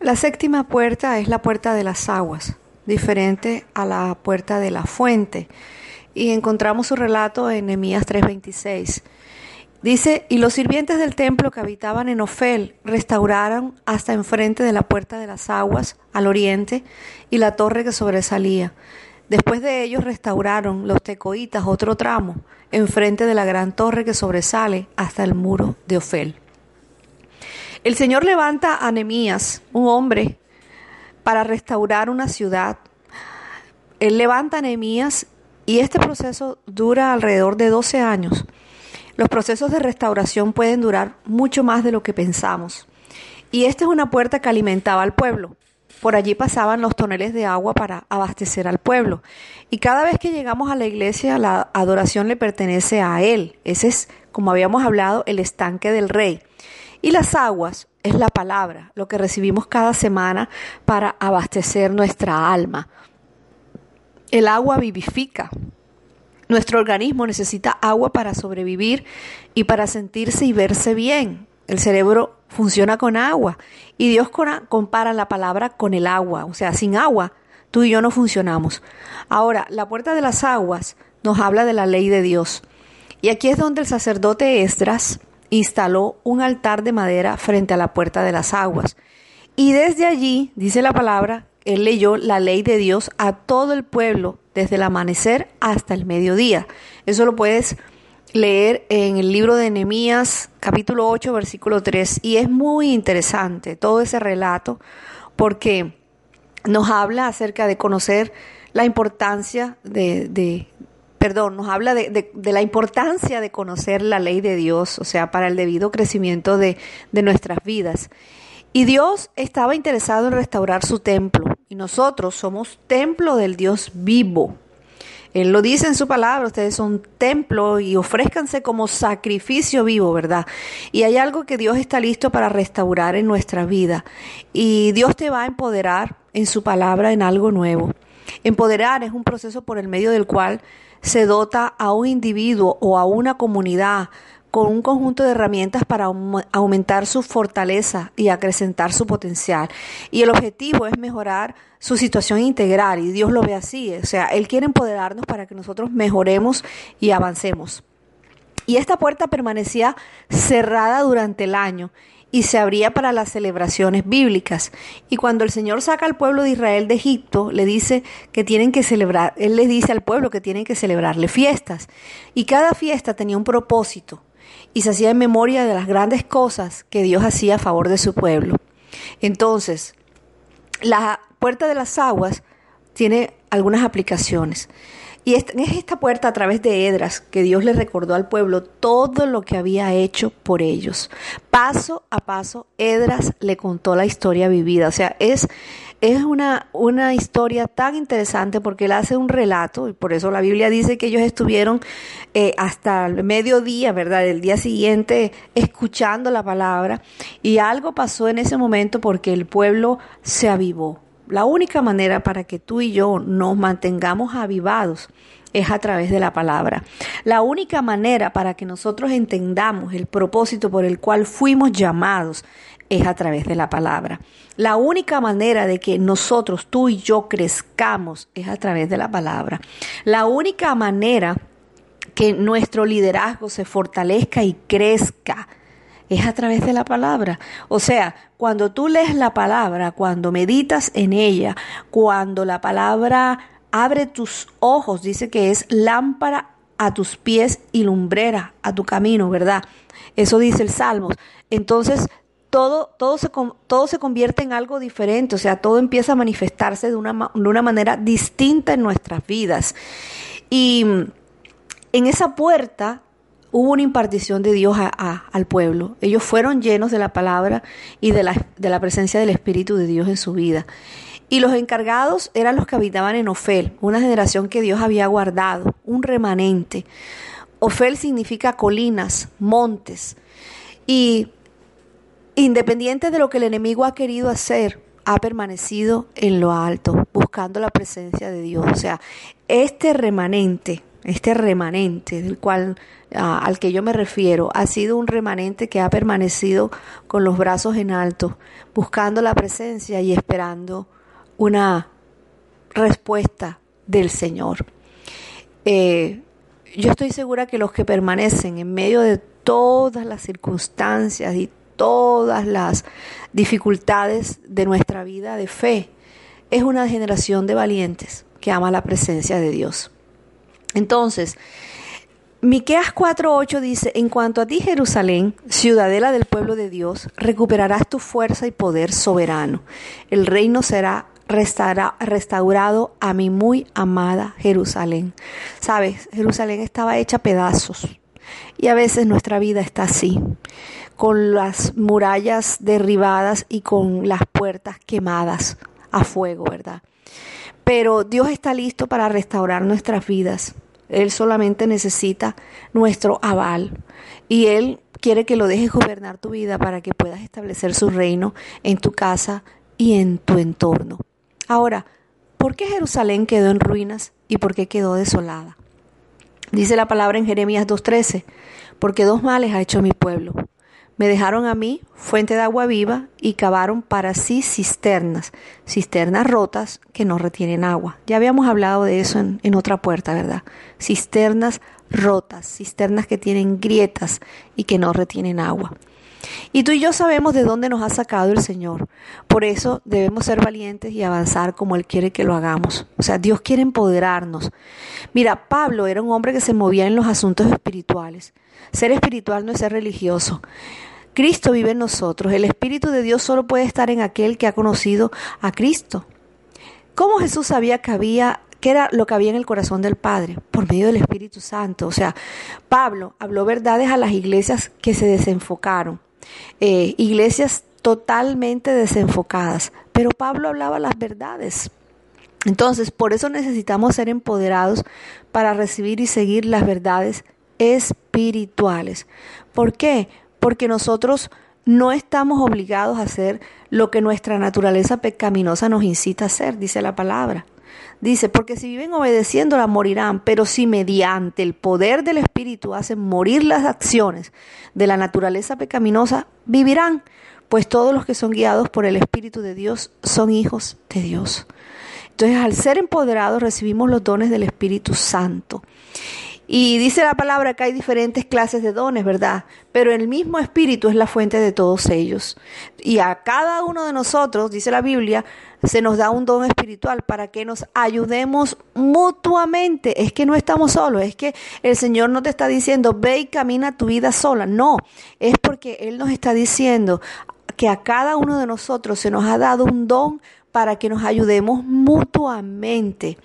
La séptima puerta es la puerta de las aguas, diferente a la puerta de la fuente. Y encontramos su relato en Nehemías 3:26. Dice, y los sirvientes del templo que habitaban en Ofel restauraron hasta enfrente de la puerta de las aguas al oriente y la torre que sobresalía. Después de ellos restauraron los tecoitas otro tramo, enfrente de la gran torre que sobresale hasta el muro de Ofel. El Señor levanta a Nehemías, un hombre, para restaurar una ciudad. Él levanta a Nehemías y este proceso dura alrededor de 12 años. Los procesos de restauración pueden durar mucho más de lo que pensamos. Y esta es una puerta que alimentaba al pueblo. Por allí pasaban los toneles de agua para abastecer al pueblo. Y cada vez que llegamos a la iglesia, la adoración le pertenece a Él. Ese es, como habíamos hablado, el estanque del rey. Y las aguas es la palabra, lo que recibimos cada semana para abastecer nuestra alma. El agua vivifica. Nuestro organismo necesita agua para sobrevivir y para sentirse y verse bien. El cerebro funciona con agua y Dios compara la palabra con el agua, o sea, sin agua tú y yo no funcionamos. Ahora, la puerta de las aguas nos habla de la ley de Dios. Y aquí es donde el sacerdote Esdras instaló un altar de madera frente a la puerta de las aguas. Y desde allí, dice la palabra, él leyó la ley de Dios a todo el pueblo, desde el amanecer hasta el mediodía. Eso lo puedes leer en el libro de Nehemías, capítulo 8, versículo 3, y es muy interesante todo ese relato porque nos habla acerca de conocer la importancia de, perdón, nos habla de, la importancia de conocer la ley de Dios, o sea, para el debido crecimiento de, de nuestras vidas. Y Dios estaba interesado en restaurar su templo, y nosotros somos templo del Dios vivo. Él lo dice en su palabra, ustedes son templo y ofrézcanse como sacrificio vivo, ¿verdad? Y hay algo que Dios está listo para restaurar en nuestra vida. Y Dios te va a empoderar en su palabra en algo nuevo. Empoderar es un proceso por el medio del cual se dota a un individuo o a una comunidad con un conjunto de herramientas para aumentar su fortaleza y acrecentar su potencial. Y el objetivo es mejorar su situación integral y Dios lo ve así. O sea, Él quiere empoderarnos para que nosotros mejoremos y avancemos. Y esta puerta permanecía cerrada durante el año y se abría para las celebraciones bíblicas. Y cuando el Señor saca al pueblo de Israel de Egipto, le dice que tienen que celebrar, Él les dice al pueblo que tienen que celebrarle fiestas. Y cada fiesta tenía un propósito y se hacía en memoria de las grandes cosas que Dios hacía a favor de su pueblo. Entonces, la puerta de las aguas tiene algunas aplicaciones. Y es esta puerta a través de Edras que Dios le recordó al pueblo todo lo que había hecho por ellos. Paso a paso, Edras le contó la historia vivida. O sea, es, es una, una historia tan interesante porque él hace un relato, y por eso la Biblia dice que ellos estuvieron eh, hasta el mediodía, ¿verdad? El día siguiente escuchando la palabra. Y algo pasó en ese momento porque el pueblo se avivó la única manera para que tú y yo nos mantengamos avivados es a través de la palabra. La única manera para que nosotros entendamos el propósito por el cual fuimos llamados es a través de la palabra. La única manera de que nosotros, tú y yo, crezcamos es a través de la palabra. La única manera que nuestro liderazgo se fortalezca y crezca es a través de la palabra. O sea, cuando tú lees la palabra, cuando meditas en ella, cuando la palabra abre tus ojos, dice que es lámpara a tus pies y lumbrera a tu camino, ¿verdad? Eso dice el Salmo. Entonces, todo, todo, se, todo se convierte en algo diferente, o sea, todo empieza a manifestarse de una, de una manera distinta en nuestras vidas. Y en esa puerta hubo una impartición de Dios al pueblo. Ellos fueron llenos de la palabra y de la, de la presencia del Espíritu de Dios en su vida. Y los encargados eran los que habitaban en Ofel, una generación que Dios había guardado, un remanente. Ofel significa colinas, montes. Y independiente de lo que el enemigo ha querido hacer, ha permanecido en lo alto, buscando la presencia de Dios. O sea, este remanente este remanente del cual al que yo me refiero, ha sido un remanente que ha permanecido con los brazos en alto, buscando la presencia y esperando una respuesta del Señor. Eh, yo estoy segura que los que permanecen en medio de todas las circunstancias y todas las dificultades de nuestra vida de fe, es una generación de valientes que ama la presencia de Dios. Entonces, Miqueas 4:8 dice, "En cuanto a ti Jerusalén, ciudadela del pueblo de Dios, recuperarás tu fuerza y poder soberano. El reino será restaurado a mi muy amada Jerusalén." Sabes, Jerusalén estaba hecha a pedazos. Y a veces nuestra vida está así, con las murallas derribadas y con las puertas quemadas a fuego, ¿verdad? Pero Dios está listo para restaurar nuestras vidas. Él solamente necesita nuestro aval y Él quiere que lo dejes gobernar tu vida para que puedas establecer su reino en tu casa y en tu entorno. Ahora, ¿por qué Jerusalén quedó en ruinas y por qué quedó desolada? Dice la palabra en Jeremías 2.13, porque dos males ha hecho mi pueblo. Me dejaron a mí fuente de agua viva y cavaron para sí cisternas, cisternas rotas que no retienen agua. Ya habíamos hablado de eso en, en, otra puerta, ¿verdad? Cisternas rotas, cisternas que tienen grietas y que no retienen agua. Y tú y yo sabemos de dónde nos ha sacado el Señor. Por eso debemos ser valientes y avanzar como Él quiere que lo hagamos. O sea, Dios quiere empoderarnos. Mira, Pablo era un hombre que se movía en los asuntos espirituales. Ser espiritual no es ser religioso. Cristo vive en nosotros. El Espíritu de Dios solo puede estar en aquel que ha conocido a Cristo. ¿Cómo Jesús sabía que había qué era lo que había en el corazón del Padre? Por medio del Espíritu Santo. O sea, Pablo habló verdades a las iglesias que se desenfocaron. Eh, iglesias totalmente desenfocadas. Pero Pablo hablaba las verdades. Entonces, por eso necesitamos ser empoderados para recibir y seguir las verdades espirituales. ¿Por qué? porque nosotros no estamos obligados a hacer lo que nuestra naturaleza pecaminosa nos incita a hacer, dice la palabra. Dice, porque si viven obedeciéndola morirán, pero si mediante el poder del Espíritu hacen morir las acciones de la naturaleza pecaminosa, vivirán, pues todos los que son guiados por el Espíritu de Dios son hijos de Dios. Entonces, al ser empoderados recibimos los dones del Espíritu Santo. Y dice la palabra que hay diferentes clases de dones, ¿verdad? Pero el mismo Espíritu es la fuente de todos ellos. Y a cada uno de nosotros, dice la Biblia, se nos da un don espiritual para que nos ayudemos mutuamente. Es que no estamos solos, es que el Señor no te está diciendo, ve y camina tu vida sola. No, es porque Él nos está diciendo que a cada uno de nosotros se nos ha dado un don para que nos ayudemos mutuamente.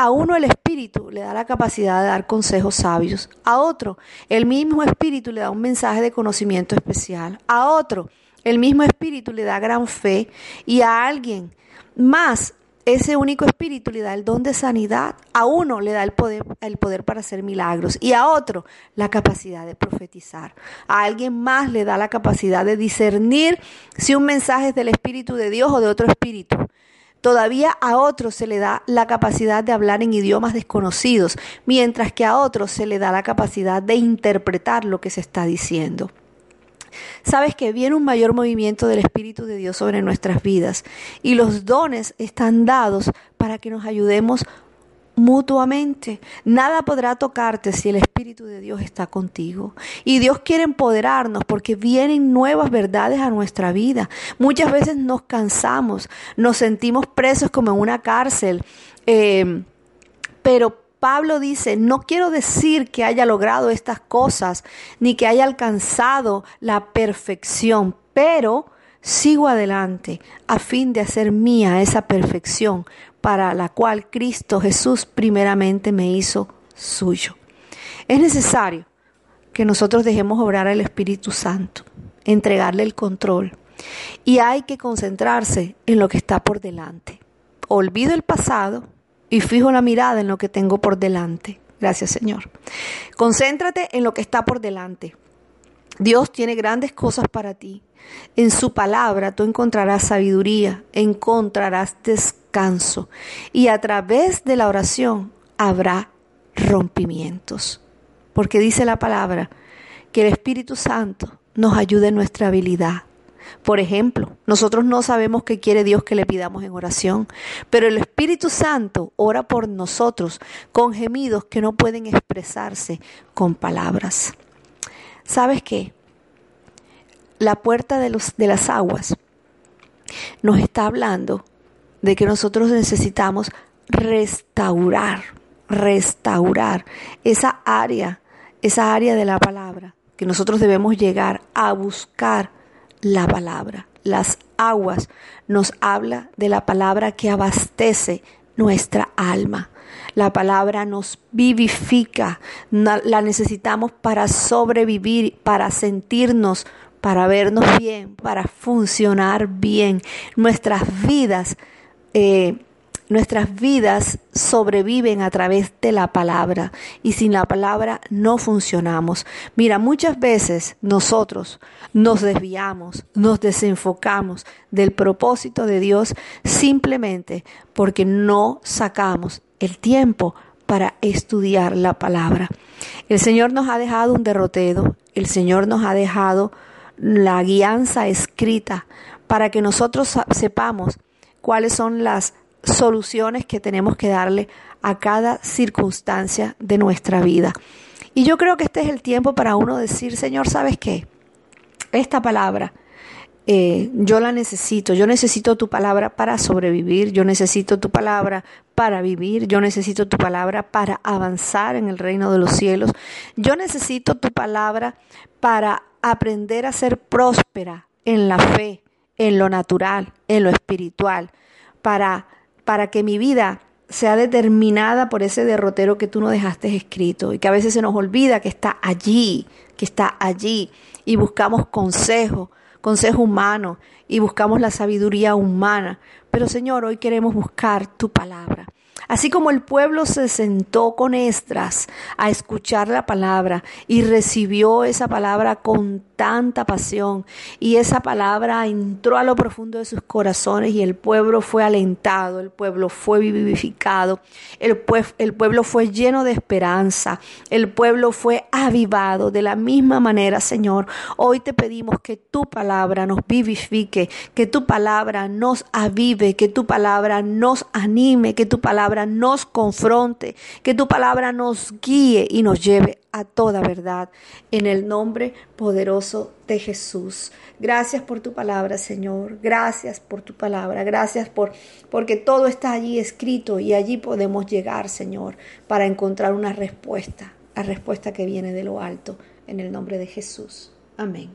A uno el Espíritu le da la capacidad de dar consejos sabios. A otro, el mismo Espíritu le da un mensaje de conocimiento especial. A otro, el mismo Espíritu le da gran fe. Y a alguien más, ese único Espíritu le da el don de sanidad. A uno le da el poder, el poder para hacer milagros. Y a otro, la capacidad de profetizar. A alguien más le da la capacidad de discernir si un mensaje es del Espíritu de Dios o de otro Espíritu. Todavía a otros se le da la capacidad de hablar en idiomas desconocidos, mientras que a otros se le da la capacidad de interpretar lo que se está diciendo. Sabes que viene un mayor movimiento del Espíritu de Dios sobre nuestras vidas y los dones están dados para que nos ayudemos mutuamente. Nada podrá tocarte si el Espíritu de Dios está contigo. Y Dios quiere empoderarnos porque vienen nuevas verdades a nuestra vida. Muchas veces nos cansamos, nos sentimos presos como en una cárcel. Eh, pero Pablo dice, no quiero decir que haya logrado estas cosas, ni que haya alcanzado la perfección, pero sigo adelante a fin de hacer mía esa perfección para la cual Cristo Jesús primeramente me hizo suyo. Es necesario que nosotros dejemos obrar al Espíritu Santo, entregarle el control y hay que concentrarse en lo que está por delante. Olvido el pasado y fijo la mirada en lo que tengo por delante. Gracias Señor. Concéntrate en lo que está por delante. Dios tiene grandes cosas para ti. En su palabra tú encontrarás sabiduría, encontrarás descanso y a través de la oración habrá rompimientos. Porque dice la palabra que el Espíritu Santo nos ayude en nuestra habilidad. Por ejemplo, nosotros no sabemos qué quiere Dios que le pidamos en oración, pero el Espíritu Santo ora por nosotros con gemidos que no pueden expresarse con palabras. ¿Sabes qué? La puerta de, de las aguas nos está hablando de que nosotros necesitamos restaurar, restaurar esa área, esa área de la palabra, que nosotros debemos llegar a buscar la palabra. Las aguas nos habla de la palabra que abastece nuestra alma. La palabra nos vivifica, la necesitamos para sobrevivir, para sentirnos, para vernos bien, para funcionar bien. Nuestras vidas eh, Nuestras vidas sobreviven a través de la palabra y sin la palabra no funcionamos. Mira, muchas veces nosotros nos desviamos, nos desenfocamos del propósito de Dios simplemente porque no sacamos el tiempo para estudiar la palabra. El Señor nos ha dejado un derrotero, el Señor nos ha dejado la guianza escrita para que nosotros sepamos cuáles son las soluciones que tenemos que darle a cada circunstancia de nuestra vida. Y yo creo que este es el tiempo para uno decir, Señor, ¿sabes qué? Esta palabra, eh, yo la necesito, yo necesito tu palabra para sobrevivir, yo necesito tu palabra para vivir, yo necesito tu palabra para avanzar en el reino de los cielos, yo necesito tu palabra para aprender a ser próspera en la fe, en lo natural, en lo espiritual, para para que mi vida sea determinada por ese derrotero que tú no dejaste escrito y que a veces se nos olvida que está allí, que está allí y buscamos consejo, consejo humano y buscamos la sabiduría humana. Pero Señor, hoy queremos buscar tu palabra. Así como el pueblo se sentó con Estras a escuchar la palabra y recibió esa palabra con tanta pasión y esa palabra entró a lo profundo de sus corazones y el pueblo fue alentado, el pueblo fue vivificado, el, el pueblo fue lleno de esperanza, el pueblo fue avivado. De la misma manera, Señor, hoy te pedimos que tu palabra nos vivifique, que tu palabra nos avive, que tu palabra nos anime, que tu nos confronte, que tu palabra nos guíe y nos lleve a toda verdad. En el nombre poderoso de Jesús. Gracias por tu palabra, Señor. Gracias por tu palabra. Gracias por porque todo está allí escrito y allí podemos llegar, Señor, para encontrar una respuesta, la respuesta que viene de lo alto en el nombre de Jesús. Amén.